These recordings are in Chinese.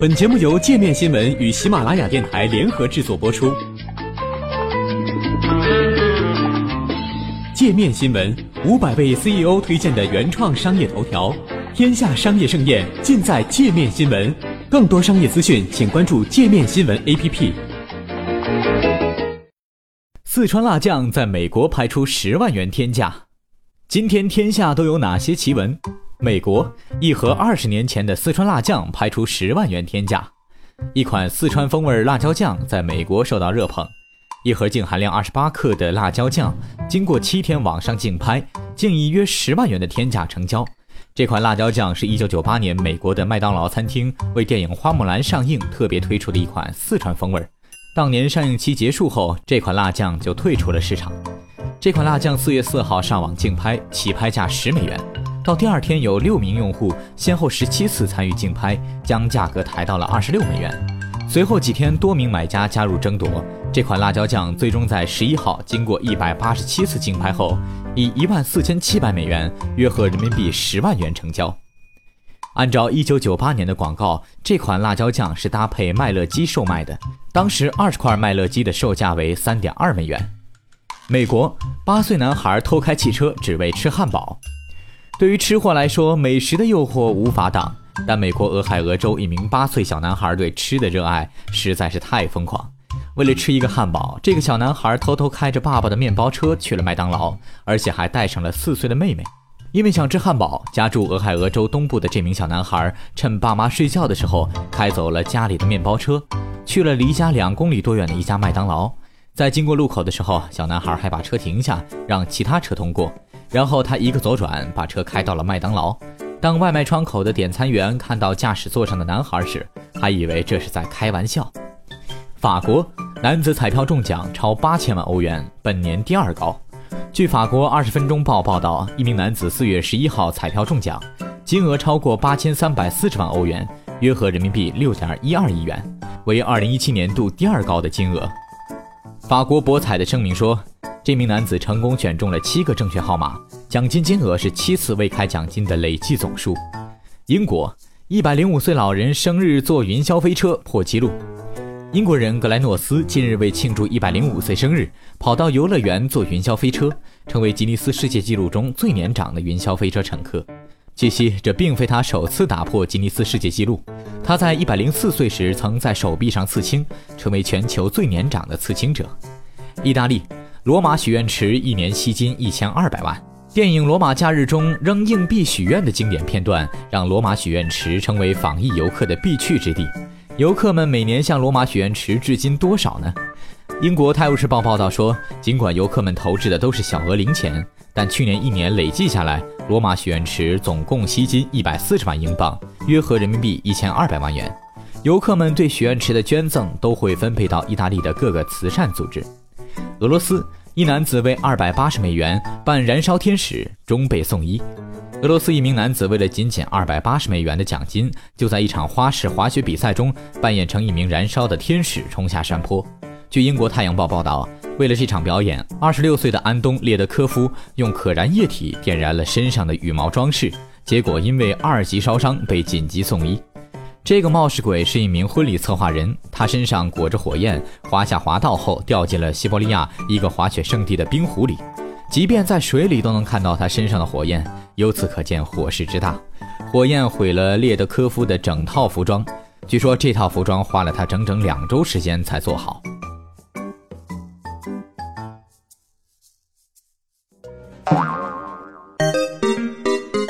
本节目由界面新闻与喜马拉雅电台联合制作播出。界面新闻五百位 CEO 推荐的原创商业头条，天下商业盛宴尽在界面新闻。更多商业资讯，请关注界面新闻 APP。四川辣酱在美国拍出十万元天价，今天天下都有哪些奇闻？美国一盒二十年前的四川辣酱拍出十万元天价，一款四川风味辣椒酱在美国受到热捧。一盒净含量二十八克的辣椒酱，经过七天网上竞拍，竟以约十万元的天价成交。这款辣椒酱是一九九八年美国的麦当劳餐厅为电影《花木兰》上映特别推出的一款四川风味。当年上映期结束后，这款辣酱就退出了市场。这款辣酱四月四号上网竞拍，起拍价十美元。到第二天，有六名用户先后十七次参与竞拍，将价格抬到了二十六美元。随后几天，多名买家加入争夺，这款辣椒酱最终在十一号经过一百八十七次竞拍后，以一万四千七百美元（约合人民币十万元）成交。按照一九九八年的广告，这款辣椒酱是搭配麦乐鸡售卖的，当时二十块麦乐鸡的售价为三点二美元。美国八岁男孩偷开汽车只为吃汉堡。对于吃货来说，美食的诱惑无法挡。但美国俄亥俄州一名八岁小男孩对吃的热爱实在是太疯狂。为了吃一个汉堡，这个小男孩偷偷开着爸爸的面包车去了麦当劳，而且还带上了四岁的妹妹。因为想吃汉堡，家住俄亥俄州东部的这名小男孩趁爸妈睡觉的时候，开走了家里的面包车，去了离家两公里多远的一家麦当劳。在经过路口的时候，小男孩还把车停下，让其他车通过。然后他一个左转，把车开到了麦当劳。当外卖窗口的点餐员看到驾驶座上的男孩时，还以为这是在开玩笑。法国男子彩票中奖超八千万欧元，本年第二高。据法国《二十分钟报》报道，一名男子四月十一号彩票中奖，金额超过八千三百四十万欧元，约合人民币六点一二亿元，为二零一七年度第二高的金额。法国博彩的声明说。这名男子成功选中了七个正确号码，奖金金额是七次未开奖金的累计总数。英国一百零五岁老人生日坐云霄飞车破纪录。英国人格莱诺斯近日为庆祝一百零五岁生日，跑到游乐园坐云霄飞车，成为吉尼斯世界纪录中最年长的云霄飞车乘客。据悉，这并非他首次打破吉尼斯世界纪录，他在一百零四岁时曾在手臂上刺青，成为全球最年长的刺青者。意大利。罗马许愿池一年吸金一千二百万。电影《罗马假日》中扔硬币许愿的经典片段，让罗马许愿池成为访艺游客的必去之地。游客们每年向罗马许愿池至今多少呢？英国《泰晤士报》报道说，尽管游客们投掷的都是小额零钱，但去年一年累计下来，罗马许愿池总共吸金一百四十万英镑，约合人民币一千二百万元。游客们对许愿池的捐赠都会分配到意大利的各个慈善组织。俄罗斯。一男子为二百八十美元扮燃烧天使，终被送医。俄罗斯一名男子为了仅仅二百八十美元的奖金，就在一场花式滑雪比赛中扮演成一名燃烧的天使冲下山坡。据英国《太阳报》报道，为了这场表演，二十六岁的安东·列德科夫用可燃液体点燃了身上的羽毛装饰，结果因为二级烧伤被紧急送医。这个冒失鬼是一名婚礼策划人，他身上裹着火焰，滑下滑道后掉进了西伯利亚一个滑雪圣地的冰湖里，即便在水里都能看到他身上的火焰，由此可见火势之大。火焰毁了列德科夫的整套服装，据说这套服装花了他整整两周时间才做好。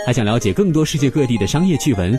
还想了解更多世界各地的商业趣闻？